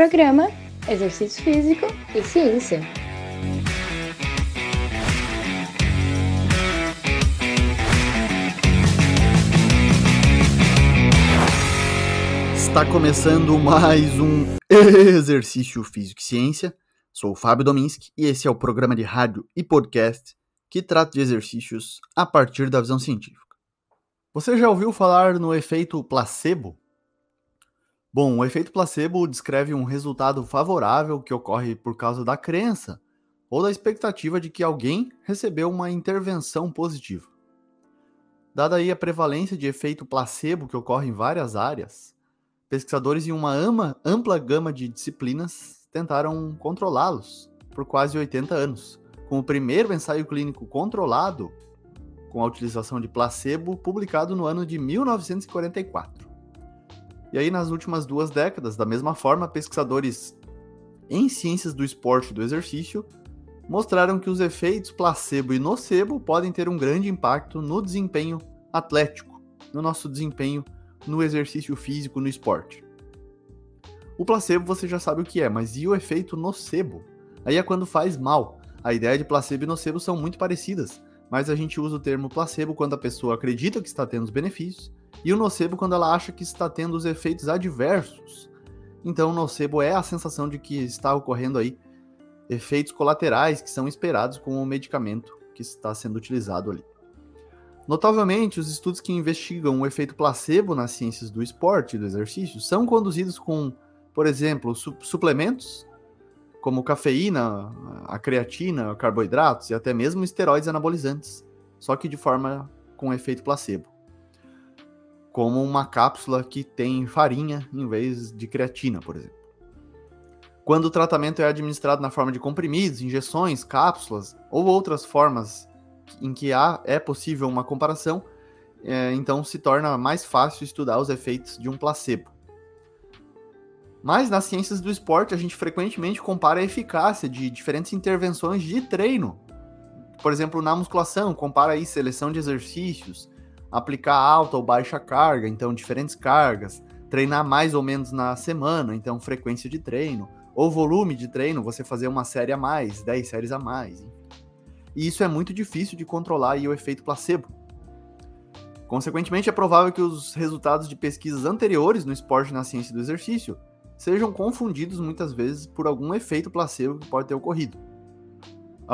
Programa Exercício Físico e Ciência. Está começando mais um Exercício Físico e Ciência. Sou o Fábio Dominski e esse é o programa de rádio e podcast que trata de exercícios a partir da visão científica. Você já ouviu falar no efeito placebo? Bom, o efeito placebo descreve um resultado favorável que ocorre por causa da crença ou da expectativa de que alguém recebeu uma intervenção positiva. Dada aí a prevalência de efeito placebo que ocorre em várias áreas, pesquisadores em uma ampla gama de disciplinas tentaram controlá-los por quase 80 anos, com o primeiro ensaio clínico controlado com a utilização de placebo publicado no ano de 1944. E aí, nas últimas duas décadas, da mesma forma, pesquisadores em ciências do esporte e do exercício mostraram que os efeitos placebo e nocebo podem ter um grande impacto no desempenho atlético, no nosso desempenho no exercício físico, no esporte. O placebo você já sabe o que é, mas e o efeito nocebo? Aí é quando faz mal. A ideia de placebo e nocebo são muito parecidas, mas a gente usa o termo placebo quando a pessoa acredita que está tendo os benefícios e o nocebo quando ela acha que está tendo os efeitos adversos. Então, o nocebo é a sensação de que está ocorrendo aí efeitos colaterais que são esperados com o medicamento que está sendo utilizado ali. Notavelmente, os estudos que investigam o efeito placebo nas ciências do esporte e do exercício são conduzidos com, por exemplo, su suplementos como cafeína, a creatina, carboidratos e até mesmo esteroides anabolizantes, só que de forma com efeito placebo como uma cápsula que tem farinha em vez de creatina, por exemplo. Quando o tratamento é administrado na forma de comprimidos, injeções, cápsulas ou outras formas em que há, é possível uma comparação, é, então se torna mais fácil estudar os efeitos de um placebo. Mas nas ciências do esporte, a gente frequentemente compara a eficácia de diferentes intervenções de treino. Por exemplo, na musculação, compara aí seleção de exercícios, aplicar alta ou baixa carga, então diferentes cargas, treinar mais ou menos na semana, então frequência de treino, ou volume de treino, você fazer uma série a mais, 10 séries a mais. E isso é muito difícil de controlar e o efeito placebo. Consequentemente, é provável que os resultados de pesquisas anteriores no esporte e na ciência do exercício sejam confundidos muitas vezes por algum efeito placebo que pode ter ocorrido.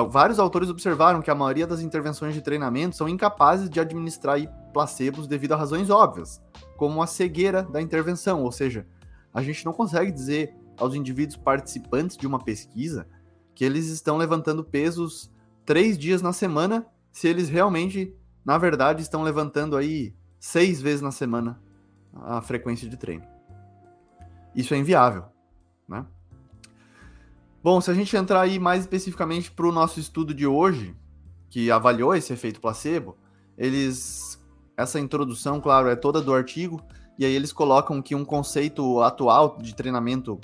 Vários autores observaram que a maioria das intervenções de treinamento são incapazes de administrar placebos devido a razões óbvias, como a cegueira da intervenção, ou seja, a gente não consegue dizer aos indivíduos participantes de uma pesquisa que eles estão levantando pesos três dias na semana, se eles realmente, na verdade, estão levantando aí seis vezes na semana a frequência de treino. Isso é inviável, né? Bom, se a gente entrar aí mais especificamente para o nosso estudo de hoje, que avaliou esse efeito placebo, eles essa introdução, claro, é toda do artigo, e aí eles colocam que um conceito atual de treinamento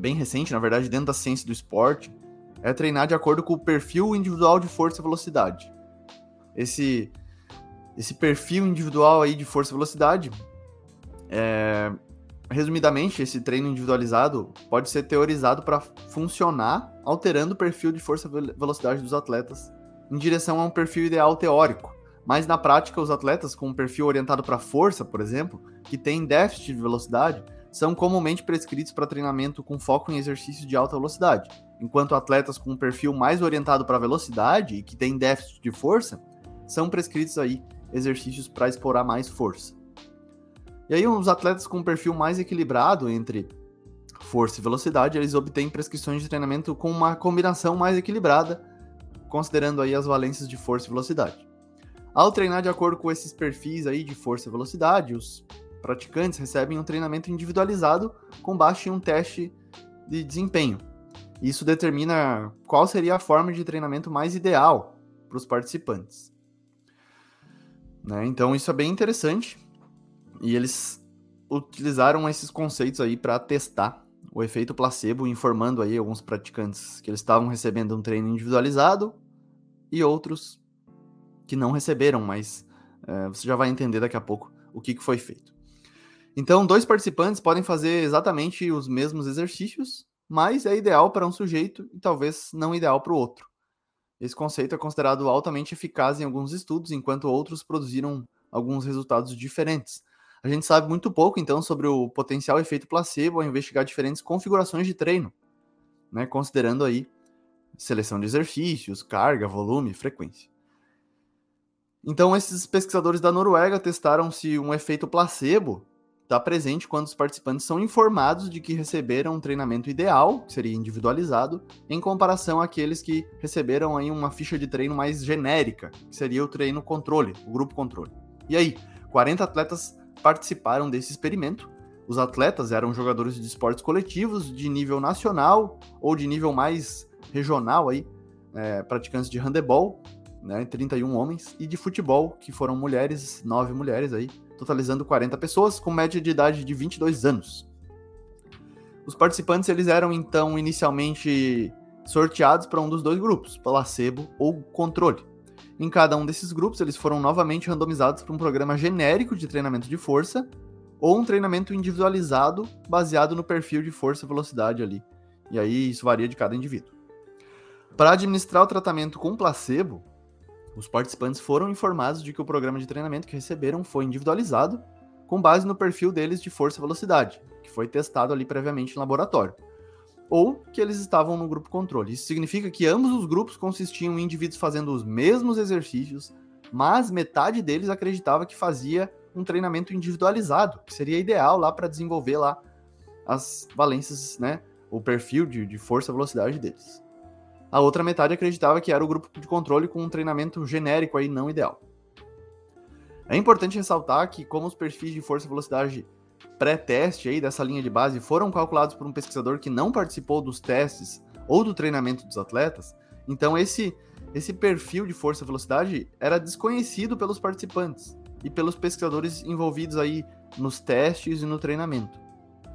bem recente, na verdade, dentro da ciência do esporte, é treinar de acordo com o perfil individual de força e velocidade. Esse esse perfil individual aí de força e velocidade é, resumidamente, esse treino individualizado pode ser teorizado para funcionar alterando o perfil de força e velocidade dos atletas em direção a um perfil ideal teórico. Mas na prática, os atletas com um perfil orientado para força, por exemplo, que tem déficit de velocidade, são comumente prescritos para treinamento com foco em exercícios de alta velocidade, enquanto atletas com um perfil mais orientado para velocidade e que tem déficit de força são prescritos aí exercícios para explorar mais força. E aí, os atletas com um perfil mais equilibrado entre força e velocidade, eles obtêm prescrições de treinamento com uma combinação mais equilibrada, considerando aí as valências de força e velocidade. Ao treinar de acordo com esses perfis aí de força e velocidade, os praticantes recebem um treinamento individualizado com base em um teste de desempenho. Isso determina qual seria a forma de treinamento mais ideal para os participantes. Né? Então isso é bem interessante e eles utilizaram esses conceitos aí para testar o efeito placebo, informando aí alguns praticantes que eles estavam recebendo um treino individualizado e outros que não receberam, mas é, você já vai entender daqui a pouco o que, que foi feito. Então, dois participantes podem fazer exatamente os mesmos exercícios, mas é ideal para um sujeito e talvez não ideal para o outro. Esse conceito é considerado altamente eficaz em alguns estudos, enquanto outros produziram alguns resultados diferentes. A gente sabe muito pouco, então, sobre o potencial efeito placebo ao investigar diferentes configurações de treino, né, considerando aí seleção de exercícios, carga, volume, frequência. Então, esses pesquisadores da Noruega testaram se um efeito placebo está presente quando os participantes são informados de que receberam um treinamento ideal, que seria individualizado, em comparação àqueles que receberam aí uma ficha de treino mais genérica, que seria o treino controle, o grupo controle. E aí, 40 atletas participaram desse experimento. Os atletas eram jogadores de esportes coletivos de nível nacional ou de nível mais regional aí, é, praticantes de handebol, né, 31 homens, e de futebol, que foram mulheres, 9 mulheres aí, totalizando 40 pessoas, com média de idade de 22 anos. Os participantes eles eram então inicialmente sorteados para um dos dois grupos, placebo ou controle. Em cada um desses grupos, eles foram novamente randomizados para um programa genérico de treinamento de força ou um treinamento individualizado baseado no perfil de força e velocidade ali. E aí isso varia de cada indivíduo. Para administrar o tratamento com placebo, os participantes foram informados de que o programa de treinamento que receberam foi individualizado com base no perfil deles de força e velocidade, que foi testado ali previamente em laboratório, ou que eles estavam no grupo controle. Isso significa que ambos os grupos consistiam em indivíduos fazendo os mesmos exercícios, mas metade deles acreditava que fazia um treinamento individualizado, que seria ideal lá para desenvolver lá as valências, né, o perfil de, de força e velocidade deles. A outra metade acreditava que era o grupo de controle com um treinamento genérico aí não ideal. É importante ressaltar que como os perfis de força e velocidade pré-teste aí dessa linha de base foram calculados por um pesquisador que não participou dos testes ou do treinamento dos atletas, então esse esse perfil de força e velocidade era desconhecido pelos participantes e pelos pesquisadores envolvidos aí nos testes e no treinamento.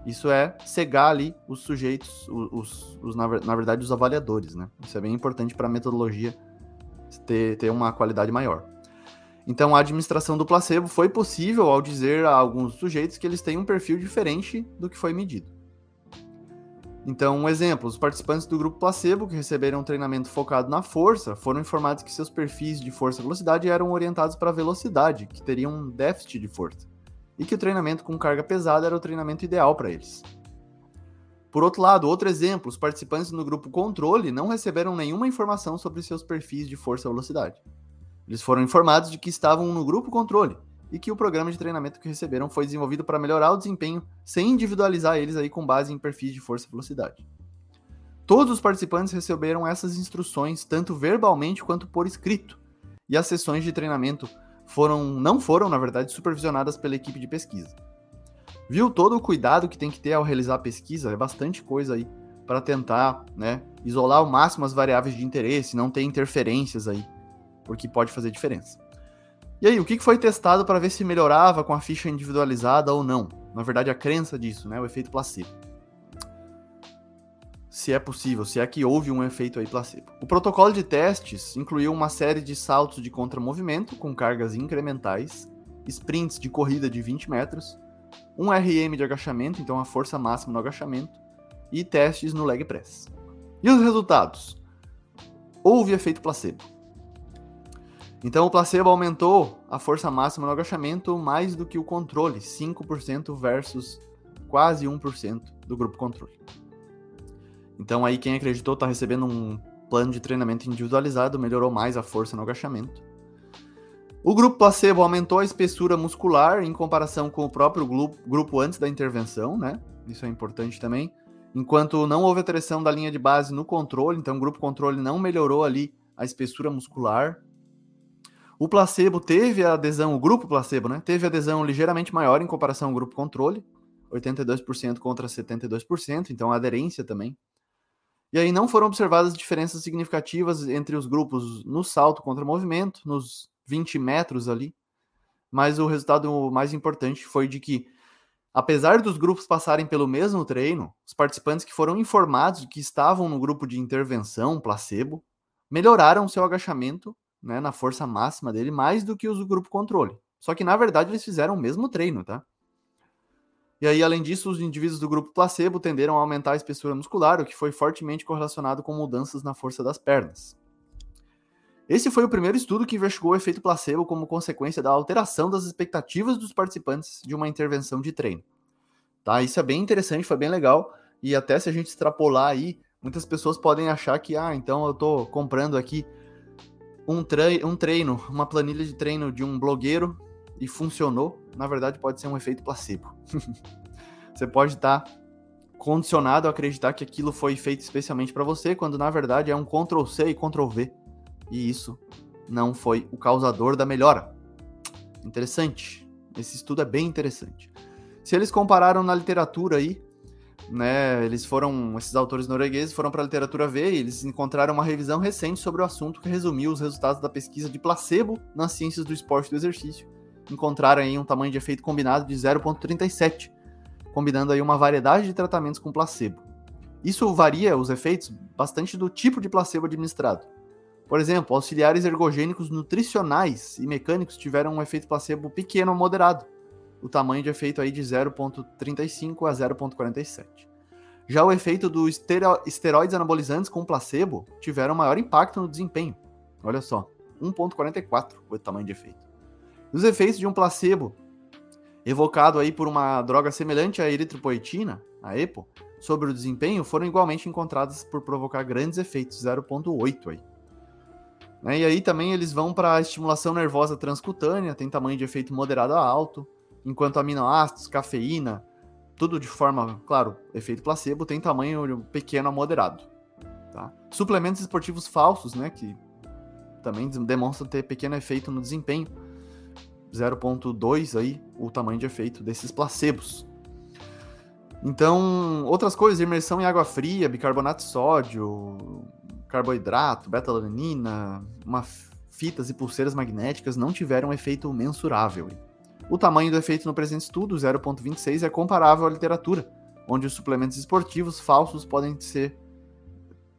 Isso é cegar ali os sujeitos, os, os na, verdade, os avaliadores, né? Isso é bem importante para a metodologia ter, ter uma qualidade maior. Então, a administração do placebo foi possível ao dizer a alguns sujeitos que eles têm um perfil diferente do que foi medido. Então, um exemplo: os participantes do grupo placebo que receberam um treinamento focado na força foram informados que seus perfis de força e velocidade eram orientados para velocidade, que teriam um déficit de força e que o treinamento com carga pesada era o treinamento ideal para eles. Por outro lado, outro exemplo, os participantes no grupo controle não receberam nenhuma informação sobre seus perfis de força e velocidade. Eles foram informados de que estavam no grupo controle e que o programa de treinamento que receberam foi desenvolvido para melhorar o desempenho sem individualizar eles aí com base em perfis de força e velocidade. Todos os participantes receberam essas instruções tanto verbalmente quanto por escrito, e as sessões de treinamento foram, não foram, na verdade, supervisionadas pela equipe de pesquisa. Viu todo o cuidado que tem que ter ao realizar a pesquisa? É bastante coisa aí para tentar, né, isolar ao máximo as variáveis de interesse, não ter interferências aí, porque pode fazer diferença. E aí, o que foi testado para ver se melhorava com a ficha individualizada ou não? Na verdade, a crença disso, né, o efeito placebo se é possível, se é que houve um efeito aí placebo. O protocolo de testes incluiu uma série de saltos de contramovimento com cargas incrementais, sprints de corrida de 20 metros, um RM de agachamento, então a força máxima no agachamento, e testes no leg press. E os resultados? Houve efeito placebo. Então o placebo aumentou a força máxima no agachamento mais do que o controle, 5% versus quase 1% do grupo controle. Então aí quem acreditou está recebendo um plano de treinamento individualizado, melhorou mais a força no agachamento. O grupo placebo aumentou a espessura muscular em comparação com o próprio grupo antes da intervenção, né? Isso é importante também. Enquanto não houve alteração da linha de base no controle, então o grupo controle não melhorou ali a espessura muscular. O placebo teve adesão, o grupo placebo, né? Teve adesão ligeiramente maior em comparação ao grupo controle, 82% contra 72%, então aderência também e aí não foram observadas diferenças significativas entre os grupos no salto contra movimento, nos 20 metros ali. Mas o resultado mais importante foi de que, apesar dos grupos passarem pelo mesmo treino, os participantes que foram informados que estavam no grupo de intervenção, placebo, melhoraram seu agachamento né, na força máxima dele mais do que os do grupo controle. Só que, na verdade, eles fizeram o mesmo treino, tá? E aí, além disso, os indivíduos do grupo placebo tenderam a aumentar a espessura muscular, o que foi fortemente correlacionado com mudanças na força das pernas. Esse foi o primeiro estudo que investigou o efeito placebo como consequência da alteração das expectativas dos participantes de uma intervenção de treino. Tá? Isso é bem interessante, foi bem legal. E até se a gente extrapolar aí, muitas pessoas podem achar que, ah, então eu estou comprando aqui um, tre um treino, uma planilha de treino de um blogueiro e funcionou, na verdade pode ser um efeito placebo. você pode estar tá condicionado a acreditar que aquilo foi feito especialmente para você, quando na verdade é um Ctrl C e Ctrl V. E isso não foi o causador da melhora. Interessante. Esse estudo é bem interessante. Se eles compararam na literatura aí, né, eles foram, esses autores noruegueses foram para a literatura ver e eles encontraram uma revisão recente sobre o assunto que resumiu os resultados da pesquisa de placebo nas ciências do esporte e do exercício encontraram aí um tamanho de efeito combinado de 0,37, combinando aí uma variedade de tratamentos com placebo. Isso varia os efeitos bastante do tipo de placebo administrado. Por exemplo, auxiliares ergogênicos nutricionais e mecânicos tiveram um efeito placebo pequeno a moderado, o tamanho de efeito aí de 0,35 a 0,47. Já o efeito dos esteroides anabolizantes com placebo tiveram maior impacto no desempenho. Olha só, 1,44 o tamanho de efeito. Os efeitos de um placebo evocado aí por uma droga semelhante à eritropoetina, a EPO, sobre o desempenho foram igualmente encontrados por provocar grandes efeitos, 0.8 aí. Né, e aí também eles vão para a estimulação nervosa transcutânea, tem tamanho de efeito moderado a alto, enquanto aminoácidos, cafeína, tudo de forma, claro, efeito placebo, tem tamanho pequeno a moderado. Tá? Suplementos esportivos falsos, né, que também demonstram ter pequeno efeito no desempenho, 0.2 aí o tamanho de efeito desses placebos. Então, outras coisas, imersão em água fria, bicarbonato de sódio, carboidrato, beta-alanina, fitas e pulseiras magnéticas não tiveram efeito mensurável. O tamanho do efeito no presente estudo, 0.26, é comparável à literatura, onde os suplementos esportivos falsos podem ser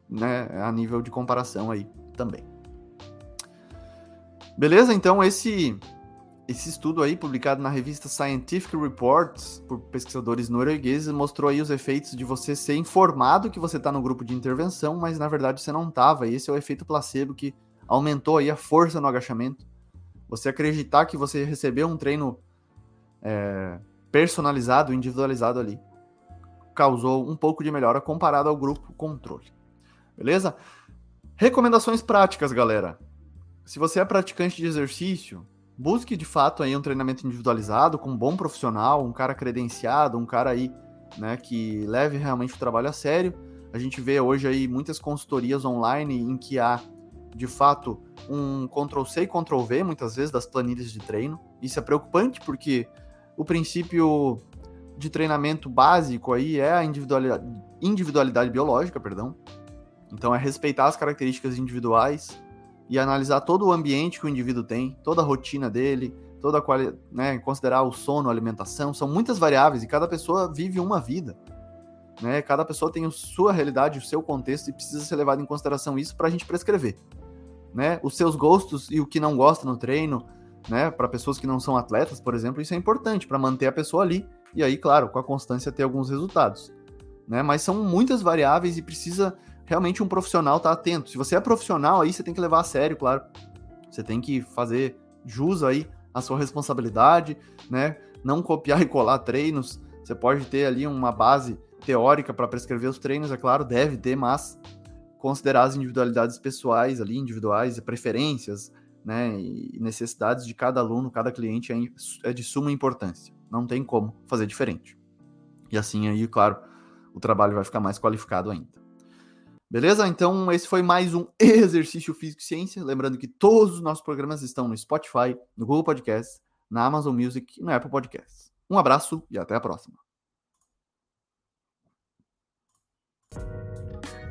né, a nível de comparação aí também. Beleza? Então esse esse estudo aí, publicado na revista Scientific Reports, por pesquisadores noruegueses, mostrou aí os efeitos de você ser informado que você está no grupo de intervenção, mas na verdade você não estava. Esse é o efeito placebo que aumentou aí a força no agachamento. Você acreditar que você recebeu um treino é, personalizado, individualizado ali, causou um pouco de melhora comparado ao grupo controle. Beleza? Recomendações práticas, galera. Se você é praticante de exercício, busque de fato aí um treinamento individualizado com um bom profissional, um cara credenciado, um cara aí, né, que leve realmente o trabalho a sério. A gente vê hoje aí muitas consultorias online em que há de fato um Ctrl C e Ctrl V muitas vezes das planilhas de treino. Isso é preocupante porque o princípio de treinamento básico aí é a individualidade, individualidade biológica, perdão. Então é respeitar as características individuais, e analisar todo o ambiente que o indivíduo tem, toda a rotina dele, toda a qualidade, né, considerar o sono, a alimentação, são muitas variáveis e cada pessoa vive uma vida. Né? Cada pessoa tem a sua realidade, o seu contexto e precisa ser levado em consideração isso para a gente prescrever. Né? Os seus gostos e o que não gosta no treino, né? Para pessoas que não são atletas, por exemplo, isso é importante para manter a pessoa ali e aí, claro, com a constância ter alguns resultados. Né? Mas são muitas variáveis e precisa realmente um profissional tá atento. Se você é profissional, aí você tem que levar a sério, claro. Você tem que fazer jus aí à sua responsabilidade, né? Não copiar e colar treinos. Você pode ter ali uma base teórica para prescrever os treinos, é claro, deve ter, mas considerar as individualidades pessoais ali, individuais, preferências, né, e necessidades de cada aluno, cada cliente é, é de suma importância. Não tem como fazer diferente. E assim aí, claro, o trabalho vai ficar mais qualificado ainda. Beleza? Então, esse foi mais um Exercício Físico e Ciência. Lembrando que todos os nossos programas estão no Spotify, no Google Podcasts, na Amazon Music e no Apple Podcasts. Um abraço e até a próxima.